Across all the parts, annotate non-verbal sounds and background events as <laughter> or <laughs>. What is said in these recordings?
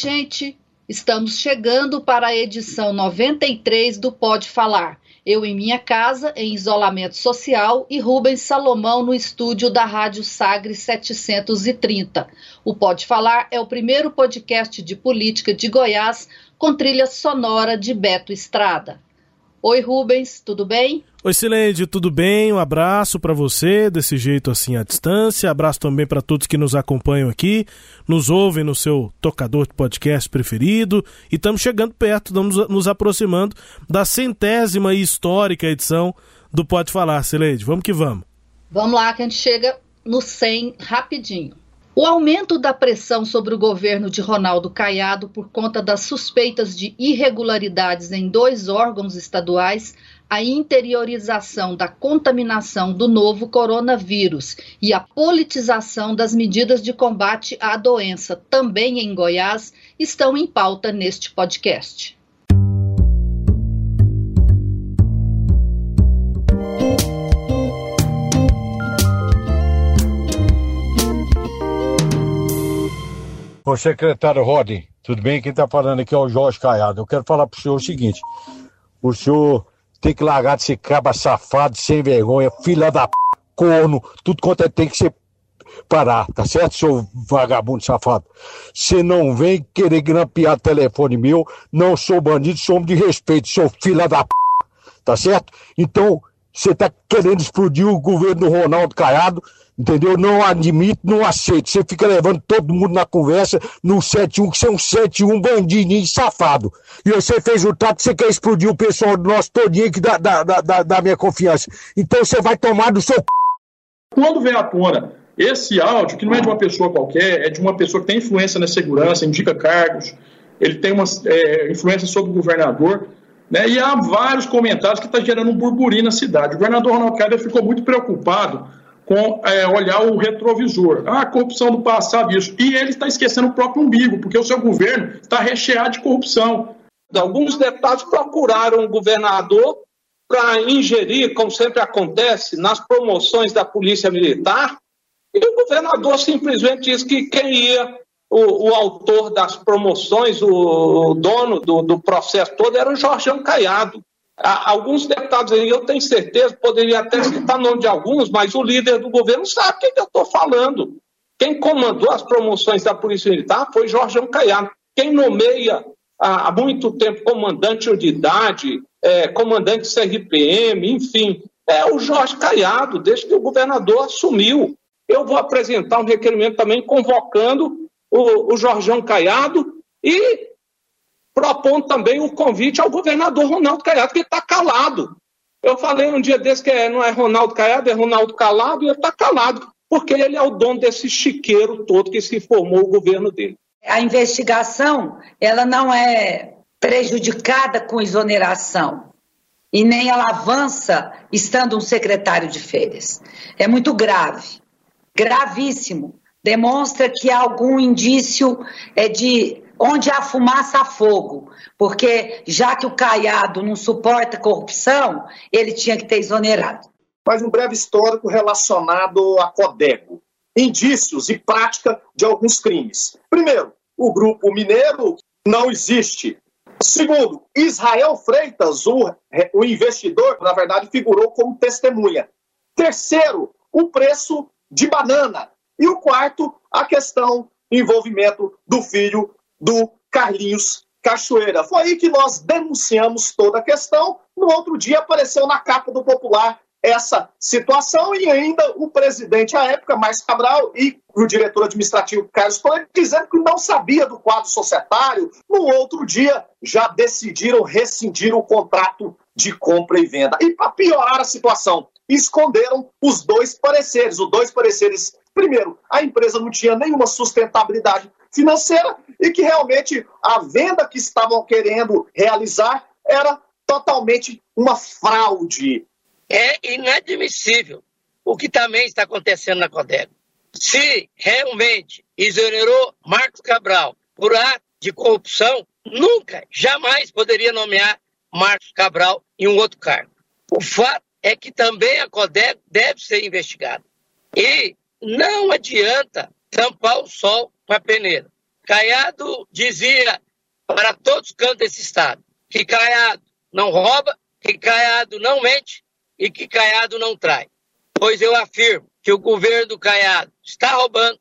Gente. Estamos chegando para a edição 93 do Pode Falar. Eu em minha casa, em isolamento social, e Rubens Salomão no estúdio da Rádio Sagre 730. O Pode Falar é o primeiro podcast de política de Goiás com trilha sonora de Beto Estrada. Oi, Rubens, tudo bem? Oi, Sileide, tudo bem? Um abraço para você, desse jeito assim à distância. Abraço também para todos que nos acompanham aqui, nos ouvem no seu tocador de podcast preferido. E estamos chegando perto, estamos nos aproximando da centésima e histórica edição do Pode Falar, Sileide. Vamos que vamos. Vamos lá, que a gente chega no 100 rapidinho. O aumento da pressão sobre o governo de Ronaldo Caiado por conta das suspeitas de irregularidades em dois órgãos estaduais, a interiorização da contaminação do novo coronavírus e a politização das medidas de combate à doença também em Goiás estão em pauta neste podcast. Ô secretário Rodin, tudo bem? Quem está falando aqui é o Jorge Caiado. Eu quero falar para o senhor o seguinte: o senhor tem que largar de ser caba safado, sem vergonha, filha da p, corno, tudo quanto é tem que ser parar, tá certo, seu vagabundo safado? Você não vem querer grampear telefone meu, não sou bandido, sou homem de respeito, sou filha da p, tá certo? Então, você tá querendo explodir o governo do Ronaldo Caiado, entendeu? Não admito, não aceito. Você fica levando todo mundo na conversa no 71, que você é um 71 bandidinho safado. E você fez o trato, você quer explodir o pessoal nosso todinho que dá, dá, dá, dá minha confiança. Então você vai tomar do seu. Quando vem à tona esse áudio, que não é de uma pessoa qualquer, é de uma pessoa que tem influência na segurança, indica cargos, ele tem uma é, influência sobre o governador, né? E há vários comentários que estão tá gerando um burburinho na cidade. O governador Ronaldo Caiado ficou muito preocupado com é, olhar o retrovisor. Ah, corrupção do passado, isso. E ele está esquecendo o próprio umbigo, porque o seu governo está recheado de corrupção. Alguns deputados procuraram o governador para ingerir, como sempre acontece, nas promoções da Polícia Militar, e o governador simplesmente disse que quem ia, o, o autor das promoções, o, o dono do, do, processo todo, era o Jorgeão Caiado alguns deputados aí, eu tenho certeza, poderia até citar o nome de alguns, mas o líder do governo sabe o que, eu estou falando. Quem comandou as promoções da Polícia Militar foi Jorge Caiado. Quem nomeia há muito tempo comandante de unidade, é, comandante CRPM, enfim, é o Jorge Caiado, desde que o governador assumiu. Eu vou apresentar um requerimento também convocando o, o Jorgeão Caiado e propondo também o convite ao governador Ronaldo Caiado, que está calado. Eu falei um dia desse que é, não é Ronaldo Caiado, é Ronaldo Calado, e ele está calado, porque ele é o dono desse chiqueiro todo que se formou o governo dele. A investigação, ela não é prejudicada com exoneração e nem ela avança estando um secretário de férias. É muito grave, gravíssimo. Demonstra que há algum indício é, de onde há fumaça há fogo, porque já que o Caiado não suporta corrupção, ele tinha que ter exonerado. Mas um breve histórico relacionado a Codego. Indícios e prática de alguns crimes. Primeiro, o grupo mineiro não existe. Segundo, Israel Freitas, o, o investidor, na verdade, figurou como testemunha. Terceiro, o preço de banana. E o quarto, a questão envolvimento do filho do Carlinhos Cachoeira. Foi aí que nós denunciamos toda a questão. No outro dia apareceu na capa do Popular essa situação e ainda o presidente à época, Márcio Cabral, e o diretor administrativo Carlos Coelho, dizendo que não sabia do quadro societário. No outro dia, já decidiram rescindir o contrato de compra e venda. E para piorar a situação, esconderam os dois pareceres. Os dois pareceres, primeiro, a empresa não tinha nenhuma sustentabilidade financeira e que realmente a venda que estavam querendo realizar era totalmente uma fraude. É inadmissível o que também está acontecendo na Codego. Se realmente exonerou Marcos Cabral por ato de corrupção, nunca, jamais poderia nomear Marcos Cabral em um outro cargo. O fato é que também a Codego deve ser investigada. E não adianta tampar o sol a peneira. Caiado dizia para todos os cantos desse Estado que Caiado não rouba, que Caiado não mente e que Caiado não trai. Pois eu afirmo que o governo do Caiado está roubando,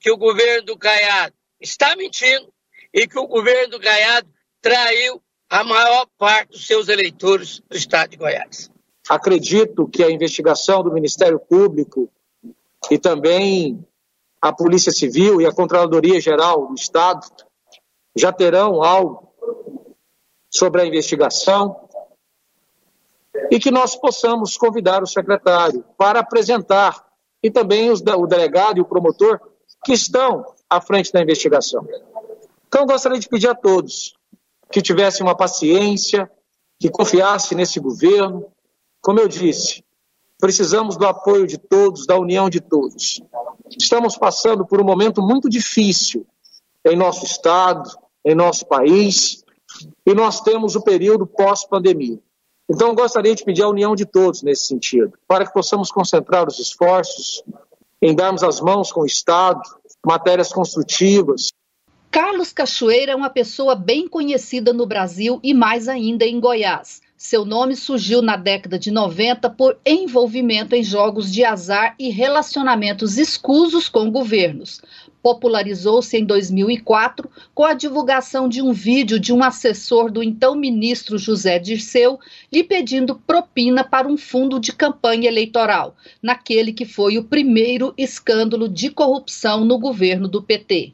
que o governo do Caiado está mentindo e que o governo do Caiado traiu a maior parte dos seus eleitores do estado de Goiás. Acredito que a investigação do Ministério Público e também a Polícia Civil e a Controladoria Geral do Estado já terão algo sobre a investigação e que nós possamos convidar o secretário para apresentar e também os, o delegado e o promotor que estão à frente da investigação. Então, gostaria de pedir a todos que tivessem uma paciência, que confiassem nesse governo. Como eu disse, precisamos do apoio de todos, da união de todos. Estamos passando por um momento muito difícil em nosso estado, em nosso país, e nós temos o período pós-pandemia. Então, gostaria de pedir a união de todos nesse sentido, para que possamos concentrar os esforços em darmos as mãos com o Estado, matérias construtivas. Carlos Cachoeira é uma pessoa bem conhecida no Brasil e mais ainda em Goiás. Seu nome surgiu na década de 90 por envolvimento em jogos de azar e relacionamentos escusos com governos popularizou-se em 2004 com a divulgação de um vídeo de um assessor do então ministro José Dirceu lhe pedindo propina para um fundo de campanha eleitoral, naquele que foi o primeiro escândalo de corrupção no governo do PT.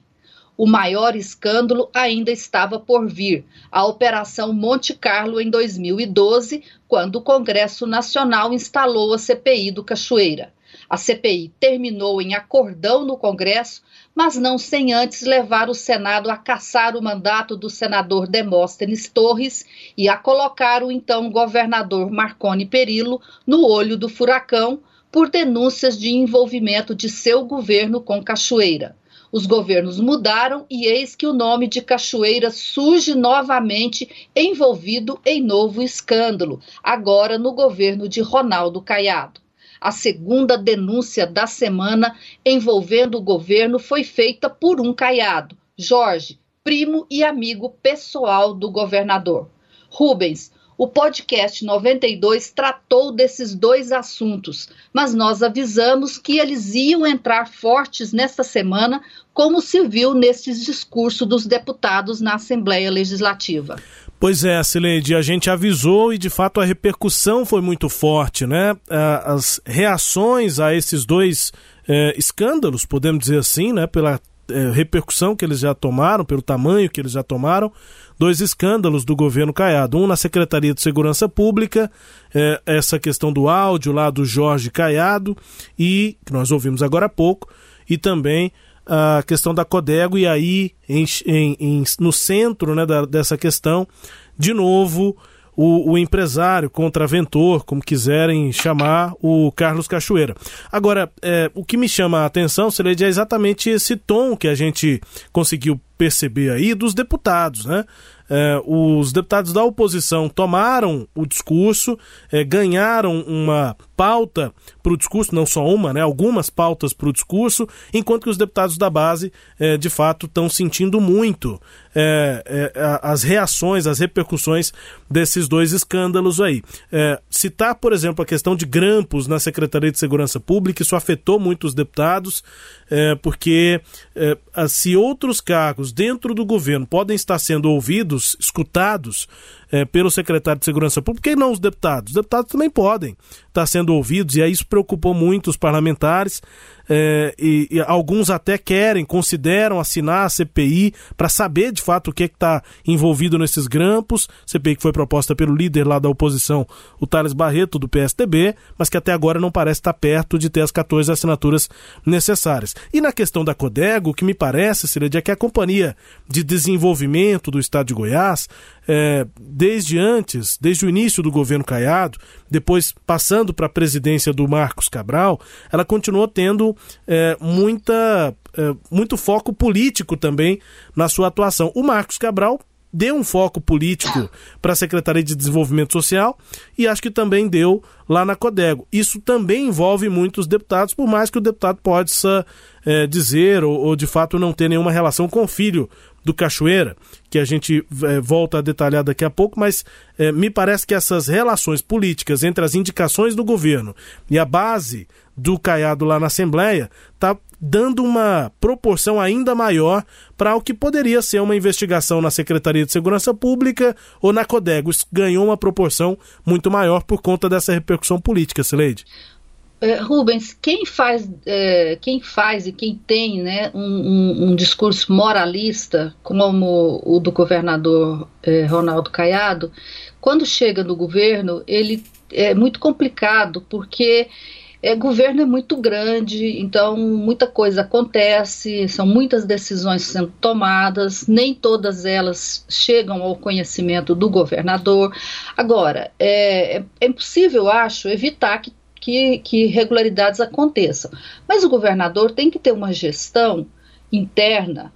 O maior escândalo ainda estava por vir, a Operação Monte Carlo em 2012, quando o Congresso Nacional instalou a CPI do Cachoeira. A CPI terminou em acordão no Congresso, mas não sem antes levar o Senado a caçar o mandato do senador Demóstenes Torres e a colocar o então governador Marconi Perillo no olho do furacão por denúncias de envolvimento de seu governo com Cachoeira. Os governos mudaram e eis que o nome de Cachoeira surge novamente envolvido em novo escândalo, agora no governo de Ronaldo Caiado. A segunda denúncia da semana envolvendo o governo foi feita por um caiado, Jorge, primo e amigo pessoal do governador. Rubens, o podcast 92 tratou desses dois assuntos, mas nós avisamos que eles iam entrar fortes nesta semana, como se viu nesses discursos dos deputados na Assembleia Legislativa. Pois é, Sileide, a gente avisou e de fato a repercussão foi muito forte, né? As reações a esses dois é, escândalos, podemos dizer assim, né? Pela é, repercussão que eles já tomaram, pelo tamanho que eles já tomaram, dois escândalos do governo Caiado. Um na Secretaria de Segurança Pública, é, essa questão do áudio lá do Jorge Caiado, e que nós ouvimos agora há pouco, e também a questão da Codego e aí em, em, em, no centro né, da, dessa questão, de novo, o, o, empresário, contraventor, como quiserem chamar, o Carlos Cachoeira. Agora, é, o que me chama a atenção, Celede, é exatamente esse tom que a gente conseguiu perceber aí dos deputados, né? É, os deputados da oposição tomaram o discurso, é, ganharam uma pauta para o discurso, não só uma, né, algumas pautas para o discurso, enquanto que os deputados da base, é, de fato, estão sentindo muito as reações, as repercussões desses dois escândalos aí. Citar, por exemplo, a questão de grampos na Secretaria de Segurança Pública, isso afetou muito os deputados, porque se outros cargos dentro do governo podem estar sendo ouvidos, escutados é, pelo secretário de Segurança Pública, que não os deputados? Os deputados também podem estar sendo ouvidos, e aí isso preocupou muito os parlamentares, é, e, e, alguns até querem, consideram assinar a CPI para saber de fato o que é está envolvido nesses grampos. CPI que foi proposta pelo líder lá da oposição, o Thales Barreto, do PSDB, mas que até agora não parece estar perto de ter as 14 assinaturas necessárias. E na questão da Codego, o que me parece, Cileide, é que a Companhia de Desenvolvimento do Estado de Goiás, é, desde antes, desde o início do governo Caiado, depois passando para a presidência do Marcos Cabral, ela continuou tendo é, muita, é, muito foco político também na sua atuação. O Marcos Cabral deu um foco político para a Secretaria de Desenvolvimento Social e acho que também deu lá na Codego. Isso também envolve muitos deputados, por mais que o deputado possa é, dizer ou, ou, de fato não ter nenhuma relação com o filho do Cachoeira, que a gente é, volta a detalhar daqui a pouco, mas é, me parece que essas relações políticas entre as indicações do governo e a base do Caiado lá na Assembleia está dando uma proporção ainda maior para o que poderia ser uma investigação na Secretaria de Segurança Pública ou na Codego. Isso ganhou uma proporção muito maior por conta dessa repercussão política, Sileide. É, Rubens, quem faz, é, quem faz e quem tem né, um, um, um, discurso moralista, como o do governador é, Ronaldo Caiado, quando chega no governo, ele é muito complicado, porque é, governo é muito grande, então muita coisa acontece, são muitas decisões sendo tomadas, nem todas elas chegam ao conhecimento do governador. Agora, é, é impossível, acho, evitar que que, que irregularidades aconteçam. Mas o governador tem que ter uma gestão interna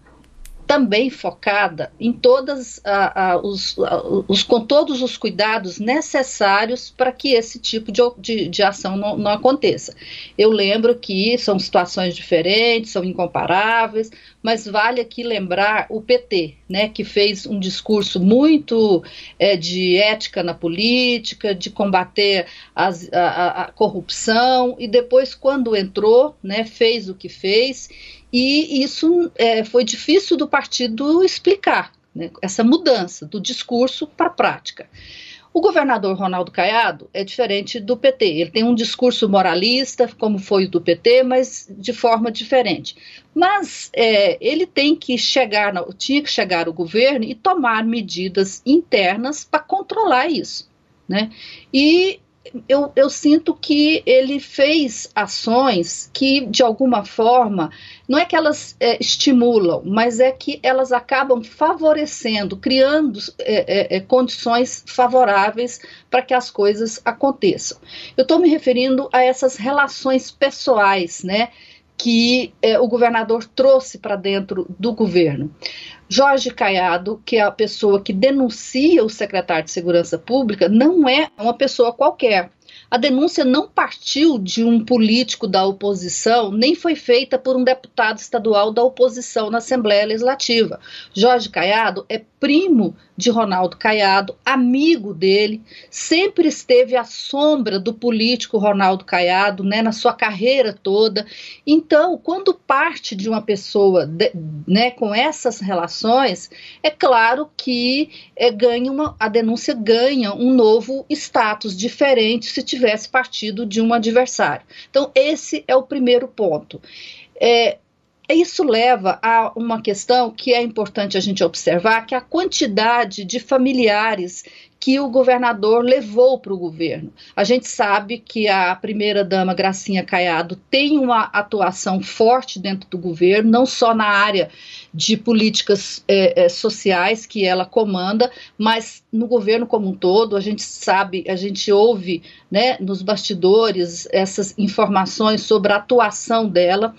também focada em todas a, a, os, a, os, com todos os cuidados necessários para que esse tipo de, de, de ação não, não, aconteça. Eu lembro que são situações diferentes, são incomparáveis, mas vale aqui lembrar o PT, né, que fez um discurso muito é, de ética na política, de combater as, a, corrupção e depois quando entrou, né, fez o que fez e isso é, foi difícil do partido explicar, né, essa mudança do discurso para a prática. O governador Ronaldo Caiado é diferente do PT. Ele tem um discurso moralista, como foi o do PT, mas de forma diferente. Mas é, ele tem que chegar, tinha que chegar ao governo e tomar medidas internas para controlar isso. Né? E eu, eu, sinto que ele fez ações que, de alguma forma, não é que elas é, estimulam, mas é que elas acabam favorecendo, criando é, é, é condições favoráveis para que as coisas aconteçam. Eu estou me referindo a essas relações pessoais, né? Que é, o governador trouxe para dentro do governo. Jorge Caiado, que é a pessoa que denuncia o secretário de Segurança Pública, não é uma pessoa qualquer. A denúncia não partiu de um político da oposição, nem foi feita por um deputado estadual da oposição na Assembleia Legislativa. Jorge Caiado é primo de Ronaldo Caiado, amigo dele, sempre esteve à sombra do político Ronaldo Caiado, né, na sua carreira toda. Então, quando parte de uma pessoa, de, né, com essas relações, é claro que é, ganha uma, a denúncia ganha um novo status diferente se tivesse partido de um adversário. Então, esse é o primeiro ponto. É, isso leva a uma questão que é importante a gente observar, que é a quantidade de familiares que o governador levou para o governo. A gente sabe que a primeira-dama Gracinha Caiado tem uma atuação forte dentro do governo, não só na área de políticas é, é, sociais que ela comanda, mas no governo como um todo. A gente sabe, a gente ouve né, nos bastidores essas informações sobre a atuação dela.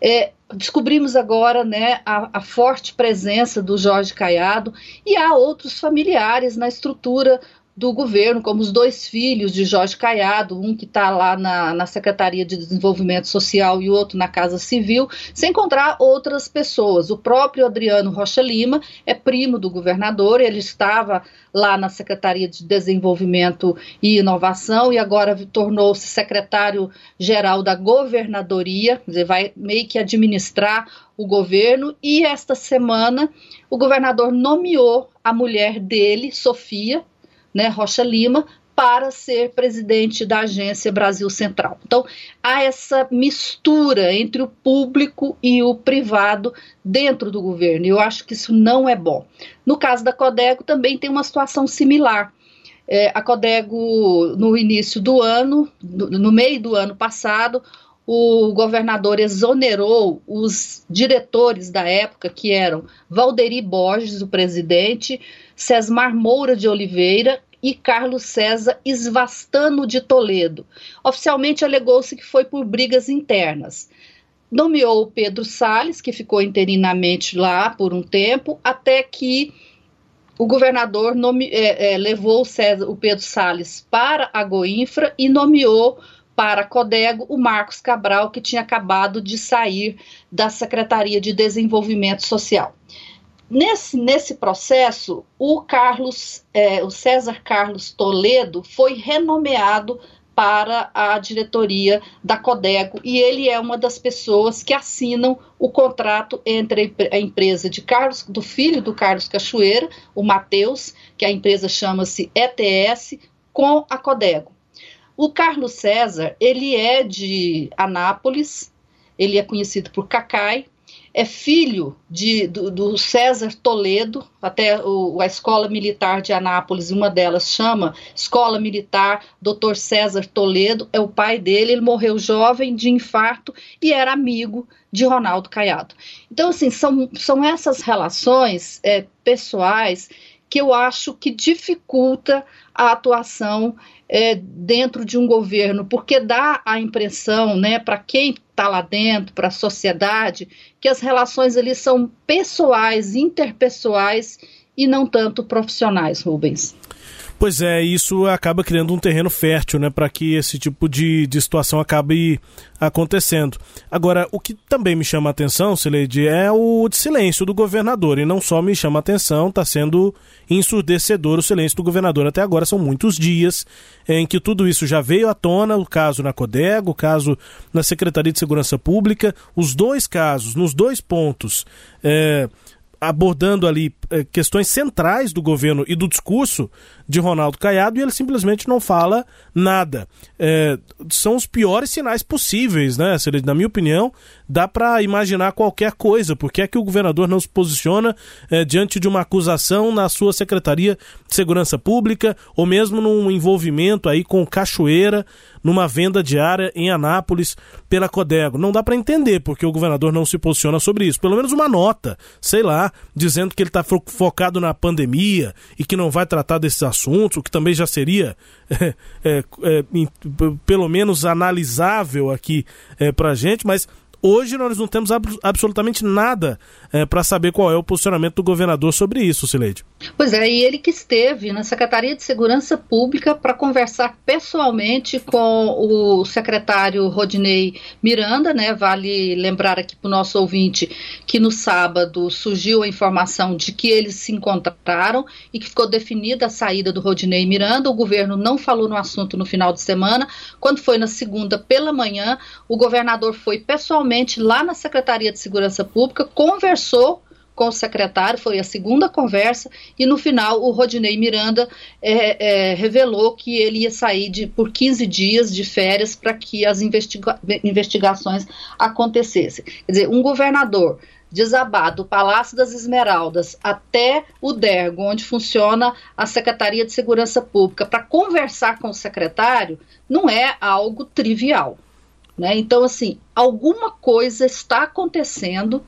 É, descobrimos agora né, a, a, forte presença do Jorge Caiado e há outros familiares na estrutura do governo, como os dois filhos de Jorge Caiado, um que está lá na, na Secretaria de Desenvolvimento Social e outro na Casa Civil, sem encontrar outras pessoas. O próprio Adriano Rocha Lima é primo do governador, ele estava lá na Secretaria de Desenvolvimento e Inovação e agora tornou-se secretário-geral da governadoria, dizer, vai meio que administrar o governo. E esta semana o governador nomeou a mulher dele, Sofia, né, Rocha Lima, para ser presidente da Agência Brasil Central. Então, há essa mistura entre o público e o privado dentro do governo. E eu acho que isso não é bom. No caso da Codego, também tem uma situação similar. É, a Codego, no início do ano, no, no meio do ano passado, o governador exonerou os diretores da época, que eram Valderi Borges, o presidente, Cesmar Moura de Oliveira e Carlos César Esvastano de Toledo. Oficialmente alegou-se que foi por brigas internas. Nomeou Pedro Salles, que ficou interinamente lá por um tempo, até que o governador nome, é, é, levou o, César, o Pedro Salles para a Goinfra e nomeou para Codego o Marcos Cabral, que tinha acabado de sair da Secretaria de Desenvolvimento Social. Nesse, nesse processo, o Carlos, é, o César Carlos Toledo foi renomeado para a diretoria da Codego e ele é uma das pessoas que assinam o contrato entre a empresa de Carlos, do filho do Carlos Cachoeira, o Matheus, que a empresa chama-se ETS, com a Codego. O Carlos César, ele é de Anápolis, ele é conhecido por Cacai, é filho de, do, do, César Toledo, até o, a Escola Militar de Anápolis, uma delas chama Escola Militar Dr. César Toledo, é o pai dele, ele morreu jovem de infarto e era amigo de Ronaldo Caiado. Então, assim, são, são essas relações é, pessoais que eu acho que dificulta a atuação é, dentro de um governo, porque dá a impressão, né, para quem está lá dentro, para a sociedade, que as relações ali são pessoais, interpessoais e não tanto profissionais, Rubens. Pois é, isso acaba criando um terreno fértil, né, para que esse tipo de, de situação acabe acontecendo. Agora, o que também me chama a atenção, Sileide, é o silêncio do governador, e não só me chama a atenção, está sendo ensurdecedor o silêncio do governador. Até agora são muitos dias em que tudo isso já veio à tona, o caso na Codego, o caso na Secretaria de Segurança Pública, os dois casos, nos dois pontos, é, abordando ali é, questões centrais do governo e do discurso de Ronaldo Caiado e ele simplesmente não fala nada. É, são os piores sinais possíveis, né? Na minha opinião, dá para imaginar qualquer coisa. Por que é que o governador não se posiciona é, diante de uma acusação na sua Secretaria de Segurança Pública ou mesmo num envolvimento aí com Cachoeira, numa venda diária em Anápolis pela Codego? Não dá para entender porque o governador não se posiciona sobre isso. Pelo menos uma nota, sei lá, dizendo que ele está focado na pandemia e que não vai tratar desses assuntos o que também já seria <laughs> é, é, é, pelo menos analisável aqui é, para a gente, mas Hoje nós não temos ab absolutamente nada é, para saber qual é o posicionamento do governador sobre isso, Sileide. Pois é, e ele que esteve na Secretaria de Segurança Pública para conversar pessoalmente com o secretário Rodinei Miranda, né? Vale lembrar aqui para o nosso ouvinte que no sábado surgiu a informação de que eles se encontraram e que ficou definida a saída do Rodinei Miranda. O governo não falou no assunto no final de semana. Quando foi na segunda pela manhã, o governador foi pessoalmente lá na Secretaria de Segurança Pública, conversou com o secretário, foi a segunda conversa, e no final o Rodinei Miranda é, é, revelou que ele ia sair de, por 15 dias de férias para que as investiga investigações acontecessem. Quer dizer, um governador desabado do Palácio das Esmeraldas até o DERGO, onde funciona a Secretaria de Segurança Pública, para conversar com o secretário, não é algo trivial. Né? Então, assim, alguma coisa está acontecendo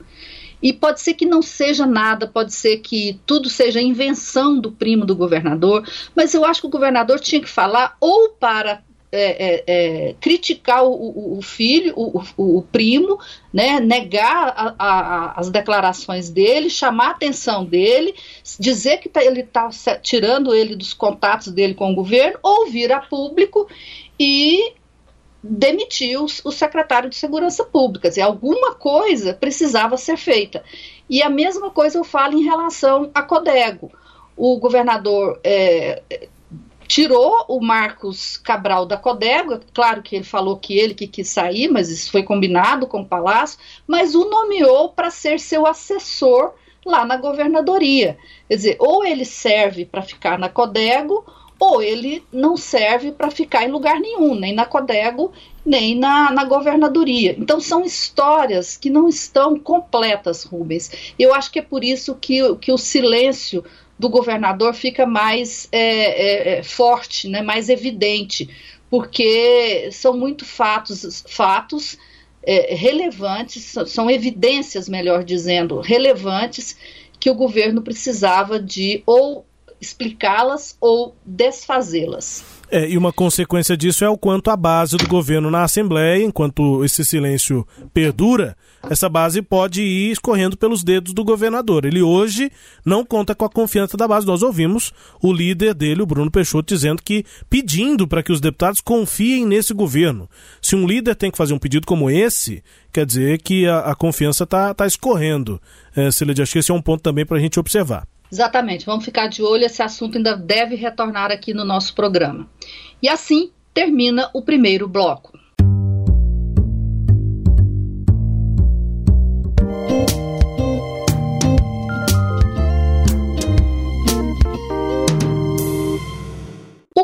e pode ser que não seja nada, pode ser que tudo seja invenção do primo do governador, mas eu acho que o governador tinha que falar ou para é, é, é, criticar o, o filho, o, o, primo, né, negar a, a, as declarações dele, chamar a atenção dele, dizer que tá, ele está tirando ele dos contatos dele com o governo, ou vir a público e demitir o, secretário de Segurança Pública. E alguma coisa precisava ser feita. E a mesma coisa eu falo em relação a Codego. O governador é, tirou o Marcos Cabral da Codega, claro que ele falou que ele que quis sair, mas isso foi combinado com o Palácio, mas o nomeou para ser seu assessor lá na governadoria. Quer dizer, ou ele serve para ficar na Codego, ou ele não serve para ficar em lugar nenhum, nem na Codego, nem na, na governadoria. Então, são histórias que não estão completas, Rubens. Eu acho que é por isso que, que o silêncio do governador fica mais é, é, é, forte, né, mais evidente, porque são muito fatos, fatos é, relevantes, são evidências, melhor dizendo, relevantes que o governo precisava de ou explicá-las ou desfazê-las. É, e uma consequência disso é o quanto a base do governo na Assembleia, enquanto esse silêncio perdura, essa base pode ir escorrendo pelos dedos do governador. Ele hoje não conta com a confiança da base. Nós ouvimos o líder dele, o Bruno Peixoto, dizendo que pedindo para que os deputados confiem nesse governo. Se um líder tem que fazer um pedido como esse, quer dizer que a, a confiança está tá escorrendo. É, Cília, acho que esse é um ponto também para a gente observar. Exatamente, vamos ficar de olho, esse assunto ainda deve retornar aqui no nosso programa. E assim termina o primeiro bloco.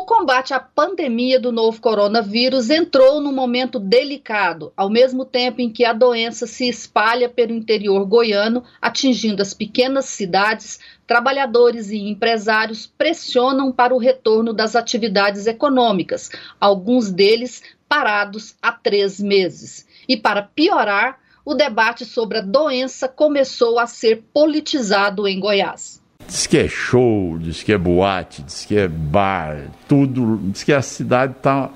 Combate à pandemia do novo coronavírus entrou num momento delicado, ao mesmo tempo em que a doença se espalha pelo interior goiano, atingindo as pequenas cidades, trabalhadores e empresários pressionam para o retorno das atividades econômicas, alguns deles parados há três meses. E para piorar, o debate sobre a doença começou a ser politizado em Goiás. Diz que é show, diz que é boate, diz que é bar, tudo. Diz que a cidade está.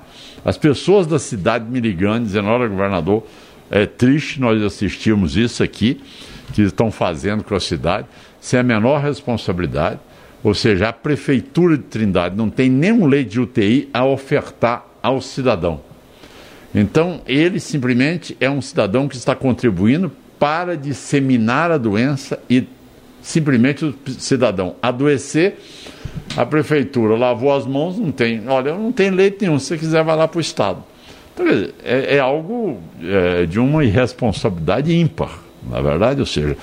As pessoas da cidade me ligando, dizendo: olha, governador, é triste nós assistirmos isso aqui, que estão fazendo com a cidade, sem a menor responsabilidade. Ou seja, a Prefeitura de Trindade não tem nenhum leite de UTI a ofertar ao cidadão. Então, ele simplesmente é um cidadão que está contribuindo para disseminar a doença e simplesmente o cidadão adoecer, a prefeitura lavou as mãos, não tem, olha, não tem leite nenhum, se você quiser vai lá para o Estado. Então, é, é algo é, de uma irresponsabilidade ímpar, na verdade, ou seja,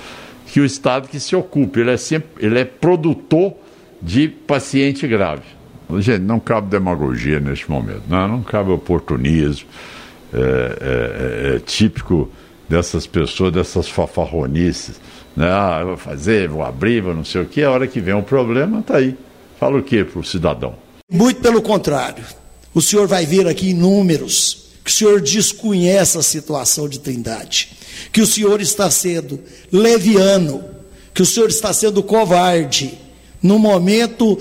que o Estado que se ocupe, ele é, sempre, ele é produtor de paciente grave. Gente, não cabe demagogia neste momento, não, não cabe oportunismo é, é, é, é típico dessas pessoas, dessas fafarronices né? Ah, vou fazer, vou abrir, vou não sei o que, a hora que vem o problema, está aí. Fala o que para o cidadão? Muito pelo contrário. O senhor vai ver aqui em números que o senhor desconhece a situação de Trindade, que o senhor está sendo leviano, que o senhor está sendo covarde, num momento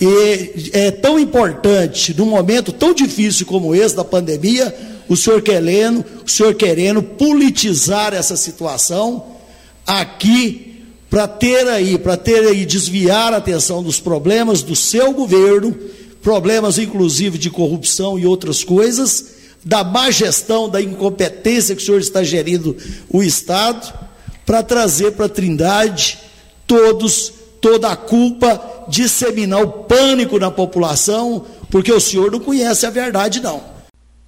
é, é tão importante, num momento tão difícil como esse da pandemia, o senhor querendo, o senhor querendo politizar essa situação aqui para ter aí, para ter aí desviar a atenção dos problemas do seu governo, problemas inclusive de corrupção e outras coisas, da má gestão, da incompetência que o senhor está gerindo o Estado, para trazer para a Trindade todos toda a culpa, disseminar o pânico na população, porque o senhor não conhece a verdade não.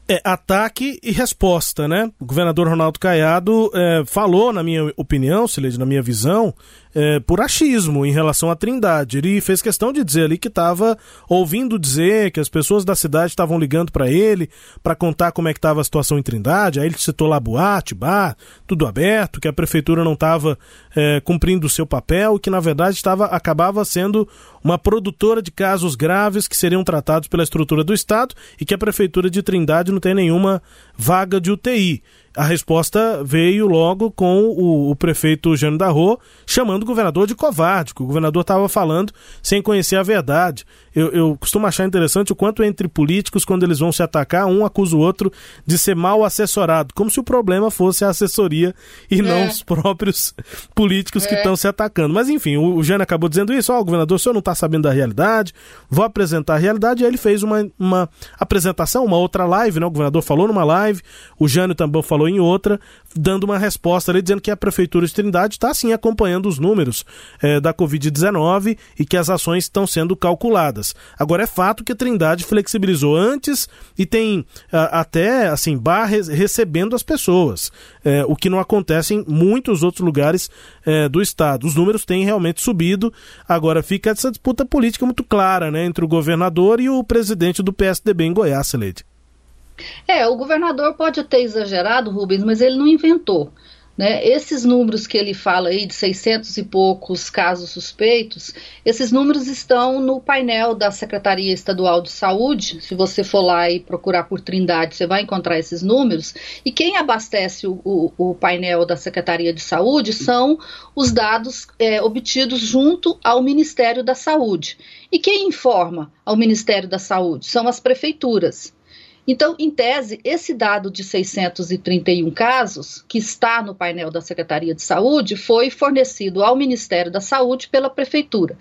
É, ataque e resposta, né? O governador Ronaldo Caiado é, falou, na minha opinião, Sileide, na minha visão, é, por achismo em relação à Trindade. Ele fez questão de dizer ali que estava ouvindo dizer que as pessoas da cidade estavam ligando para ele para contar como é que estava a situação em Trindade. Aí ele citou lá boate, bar, tudo aberto, que a prefeitura não estava é, cumprindo o seu papel, que na verdade estava acabava sendo uma produtora de casos graves que seriam tratados pela estrutura do Estado e que a prefeitura de Trindade não tem nenhuma vaga de UTI. A resposta veio logo com o, o prefeito Jânio Darro chamando o governador de covarde, que o governador estava falando sem conhecer a verdade. Eu, eu, costumo achar interessante o quanto entre políticos, quando eles vão se atacar, um acusa o outro de ser mal assessorado, como se o problema fosse a assessoria e é. não os próprios políticos é. que estão se atacando. Mas enfim, o, o Jânio acabou dizendo isso, ó, oh, governador, o senhor não está sabendo da realidade, vou apresentar a realidade, e aí ele fez uma, uma apresentação, uma outra live, né? O governador falou numa live, o Jânio também falou em outra, dando uma resposta ali, dizendo que a Prefeitura de Trindade está sim acompanhando os números é, da Covid-19 e que as ações estão sendo calculadas. Agora é fato que a Trindade flexibilizou antes e tem até assim bar recebendo as pessoas, é, o que não acontece em muitos outros lugares é, do estado. Os números têm realmente subido. Agora fica essa disputa política muito clara, né, entre o governador e o presidente do PSDB em Goiás, Leide. É, o governador pode ter exagerado, Rubens, mas ele não inventou. Né? Esses números que ele fala aí de 600 e poucos casos suspeitos, esses números estão no painel da Secretaria Estadual de Saúde. Se você for lá e procurar por Trindade, você vai encontrar esses números. E quem abastece o, o, o painel da Secretaria de Saúde são os dados é, obtidos junto ao Ministério da Saúde. E quem informa ao Ministério da Saúde são as prefeituras. Então, em tese, esse dado de 631 casos, que está no painel da Secretaria de Saúde, foi fornecido ao Ministério da Saúde pela Prefeitura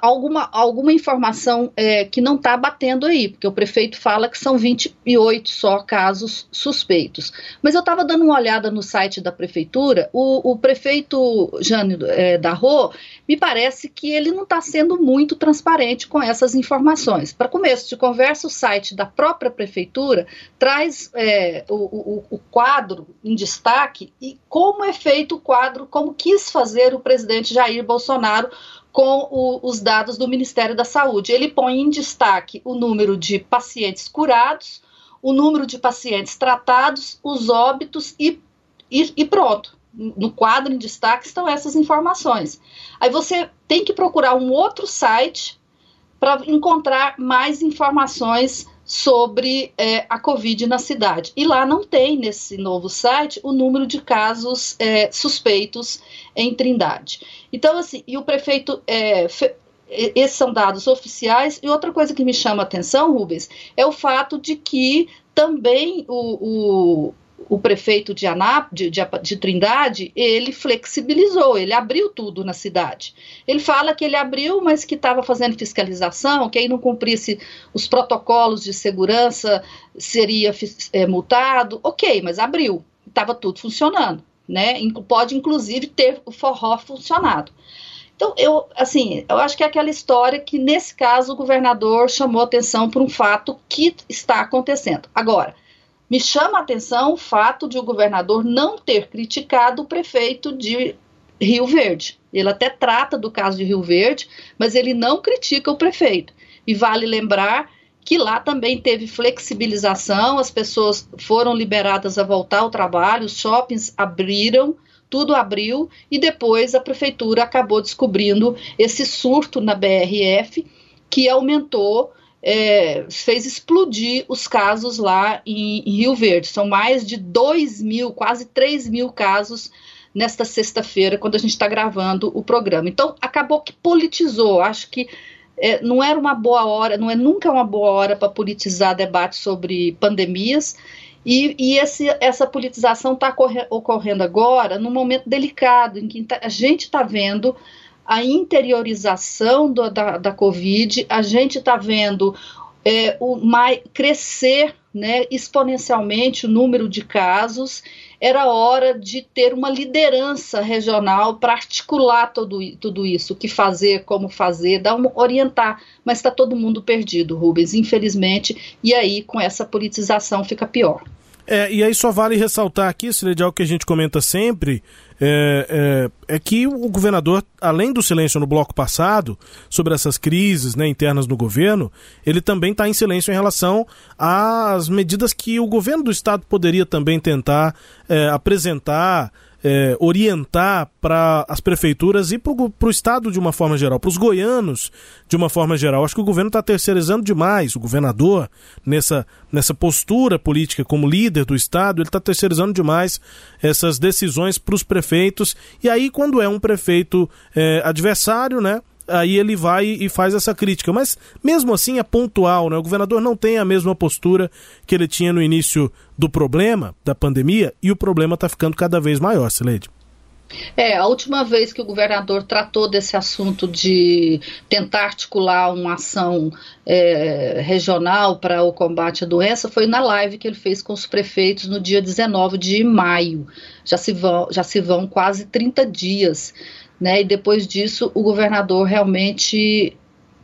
alguma, alguma informação é, que não está batendo aí, porque o prefeito fala que são 28 só casos suspeitos. Mas eu estava dando uma olhada no site da prefeitura, o, o prefeito Jânio é, Darro, me parece que ele não está sendo muito transparente com essas informações. Para começo de conversa, o site da própria prefeitura traz é, o, o, o quadro em destaque e como é feito o quadro, como quis fazer o presidente Jair Bolsonaro com o, os dados do Ministério da Saúde. Ele põe em destaque o número de pacientes curados, o número de pacientes tratados, os óbitos e, e, e pronto. No quadro em destaque estão essas informações. Aí você tem que procurar um outro site para encontrar mais informações sobre é, a Covid na cidade. E lá não tem, nesse novo site, o número de casos é, suspeitos em Trindade. Então, assim, e o prefeito. É, fe, esses são dados oficiais. E outra coisa que me chama a atenção, Rubens, é o fato de que também o, o o prefeito de, Anap, de, de, de, Trindade, ele flexibilizou, ele abriu tudo na cidade. Ele fala que ele abriu, mas que estava fazendo fiscalização, que aí não cumprisse os protocolos de segurança seria é, multado. Ok, mas abriu, estava tudo funcionando, né? Pode inclusive ter o forró funcionado. Então, eu, assim, eu acho que é aquela história que, nesse caso, o governador chamou atenção por um fato que está acontecendo. Agora, me chama a atenção o fato de o governador não ter criticado o prefeito de Rio Verde. Ele até trata do caso de Rio Verde, mas ele não critica o prefeito. E vale lembrar que lá também teve flexibilização, as pessoas foram liberadas a voltar ao trabalho, os shoppings abriram, tudo abriu e depois a prefeitura acabou descobrindo esse surto na BRF que aumentou é, fez explodir os casos lá em, em, Rio Verde. São mais de 2 mil, quase 3 mil casos nesta sexta-feira, quando a gente está gravando o programa. Então, acabou que politizou. Acho que é, não era uma boa hora, não é nunca uma boa hora para politizar debate sobre pandemias. E, e esse, essa politização está ocorrendo agora num momento delicado, em que tá, a gente está vendo a interiorização do, da, da Covid, a gente está vendo é, o mais, crescer né, exponencialmente o número de casos. Era hora de ter uma liderança regional para articular tudo, tudo isso, o que fazer, como fazer, dar um, orientar. Mas está todo mundo perdido, Rubens, infelizmente, e aí com essa politização fica pior. É, e aí só vale ressaltar aqui, Cid, algo que a gente comenta sempre, é, é, é, que o governador, além do silêncio no bloco passado, sobre essas crises né, internas no governo, ele também está em silêncio em relação às medidas que o governo do estado poderia também tentar é, apresentar é, orientar para as prefeituras e para o Estado de uma forma geral, para os goianos de uma forma geral. Acho que o governo está terceirizando demais, o governador, nessa, nessa postura política como líder do Estado, ele está terceirizando demais essas decisões para os prefeitos. E aí, quando é um prefeito é, adversário, né? Aí ele vai e faz essa crítica. Mas mesmo assim é pontual, né? O governador não tem a mesma postura que ele tinha no início do problema, da pandemia, e o problema está ficando cada vez maior, Sileide. É, a última vez que o governador tratou desse assunto de tentar articular uma ação é, regional para o combate à doença foi na live que ele fez com os prefeitos no dia 19 de maio. Já se vão, já se vão quase 30 dias né? E depois disso, o governador realmente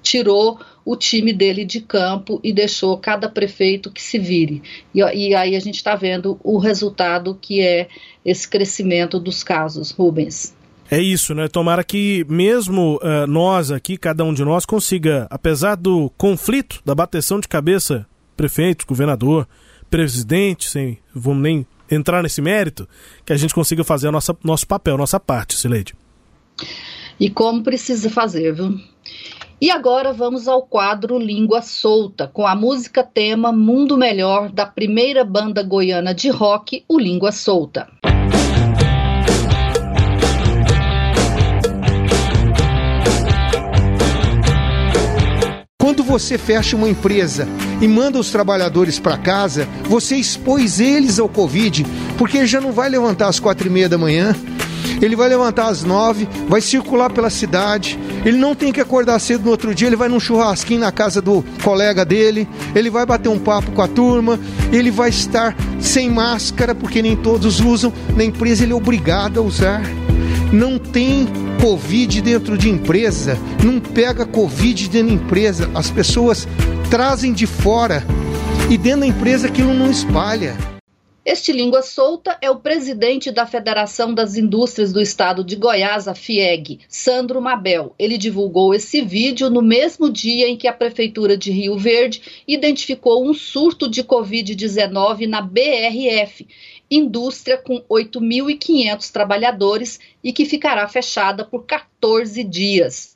tirou o time dele de campo e deixou cada prefeito que se vire. E, e aí a gente está vendo o resultado que é esse crescimento dos casos, Rubens. É isso, né? Tomara que mesmo uh, nós aqui, cada um de nós, consiga, apesar do conflito, da bateção de cabeça, prefeito, governador, presidente, sem vamos nem entrar nesse mérito, que a gente consiga fazer nossa, nosso papel, nossa parte, Sileide. E como precisa fazer, viu? E agora vamos ao quadro Língua Solta, com a música tema Mundo Melhor da primeira banda goiana de rock, o Língua Solta. Quando você fecha uma empresa e manda os trabalhadores para casa, você expôs eles ao Covid, porque já não vai levantar às quatro e meia da manhã, ele vai levantar às nove, vai circular pela cidade. Ele não tem que acordar cedo no outro dia. Ele vai num churrasquinho na casa do colega dele. Ele vai bater um papo com a turma. Ele vai estar sem máscara, porque nem todos usam. Na empresa ele é obrigado a usar. Não tem Covid dentro de empresa. Não pega Covid dentro de empresa. As pessoas trazem de fora. E dentro da empresa aquilo não espalha. Este língua solta é o presidente da Federação das Indústrias do Estado de Goiás, a FIEG, Sandro Mabel. Ele divulgou esse vídeo no mesmo dia em que a Prefeitura de Rio Verde identificou um surto de Covid-19 na BRF, indústria com 8.500 trabalhadores e que ficará fechada por 14 dias.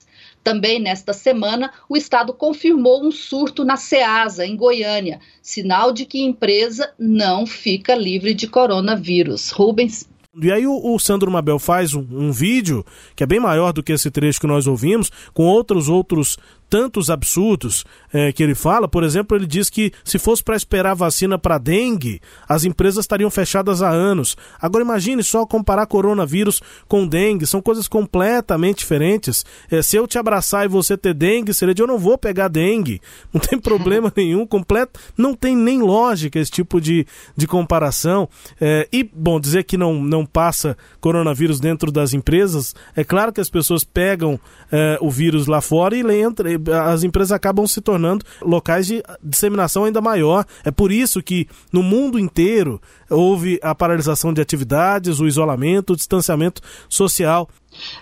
Também nesta semana, o Estado confirmou um surto na SEASA, em Goiânia, sinal de que a empresa não fica livre de coronavírus. Rubens. E aí o, o Sandro Mabel faz um, um, vídeo que é bem maior do que esse trecho que nós ouvimos, com outros outros tantos absurdos é, que ele fala. Por exemplo, ele diz que se fosse para esperar vacina para dengue, as empresas estariam fechadas há anos. Agora imagine só comparar coronavírus com dengue, são coisas completamente diferentes. É, se eu te abraçar e você ter dengue, seria de eu não vou pegar dengue. <laughs> Não tem problema <laughs> nenhum, completo. Não tem nem lógica esse tipo de, de comparação. É, e, bom, dizer que não, não passa coronavírus dentro das empresas, é claro que as pessoas pegam é, o vírus lá fora e entra, as empresas acabam se tornando locais de disseminação ainda maior. É por isso que no mundo inteiro houve a paralisação de atividades, o isolamento, o distanciamento social.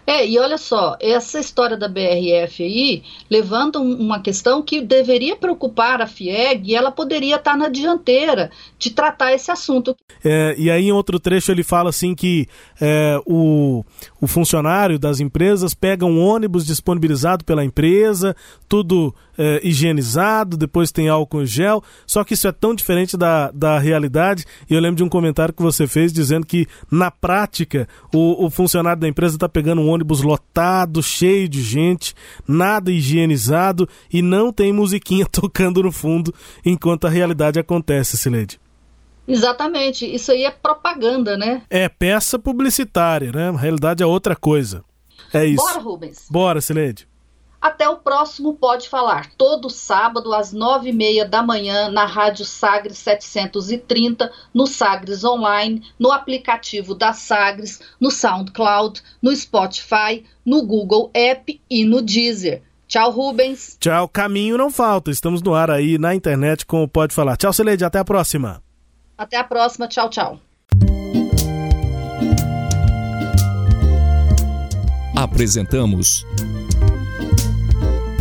É, e olha só, essa história da BRF aí levanta uma questão que deveria preocupar a FIEG e ela poderia estar na dianteira de tratar esse assunto. É, e aí, em outro trecho, ele fala assim que é, o, o funcionário das empresas pega um ônibus disponibilizado pela empresa, tudo é, higienizado, depois tem álcool em gel, só que isso é tão diferente da, da realidade. E eu lembro de um comentário que você fez dizendo que, na prática, o, o funcionário da empresa está pegando um ônibus lotado, cheio de gente, nada higienizado e não tem musiquinha <laughs> tocando no fundo enquanto a realidade acontece, Sileide. Exatamente, isso aí é propaganda, né? É peça publicitária, né? A realidade é outra coisa. É isso. Bora, Rubens. Bora, Sileide. Até o próximo Pode Falar, todo sábado às nove e meia da manhã na Rádio Sagres 730, no Sagres Online, no aplicativo da Sagres, no SoundCloud, no Spotify, no Google App e no Deezer. Tchau, Rubens. Tchau, caminho não falta. Estamos no ar aí na internet com o Pode Falar. Tchau, Celede, até a próxima. Até a próxima, tchau, tchau. Apresentamos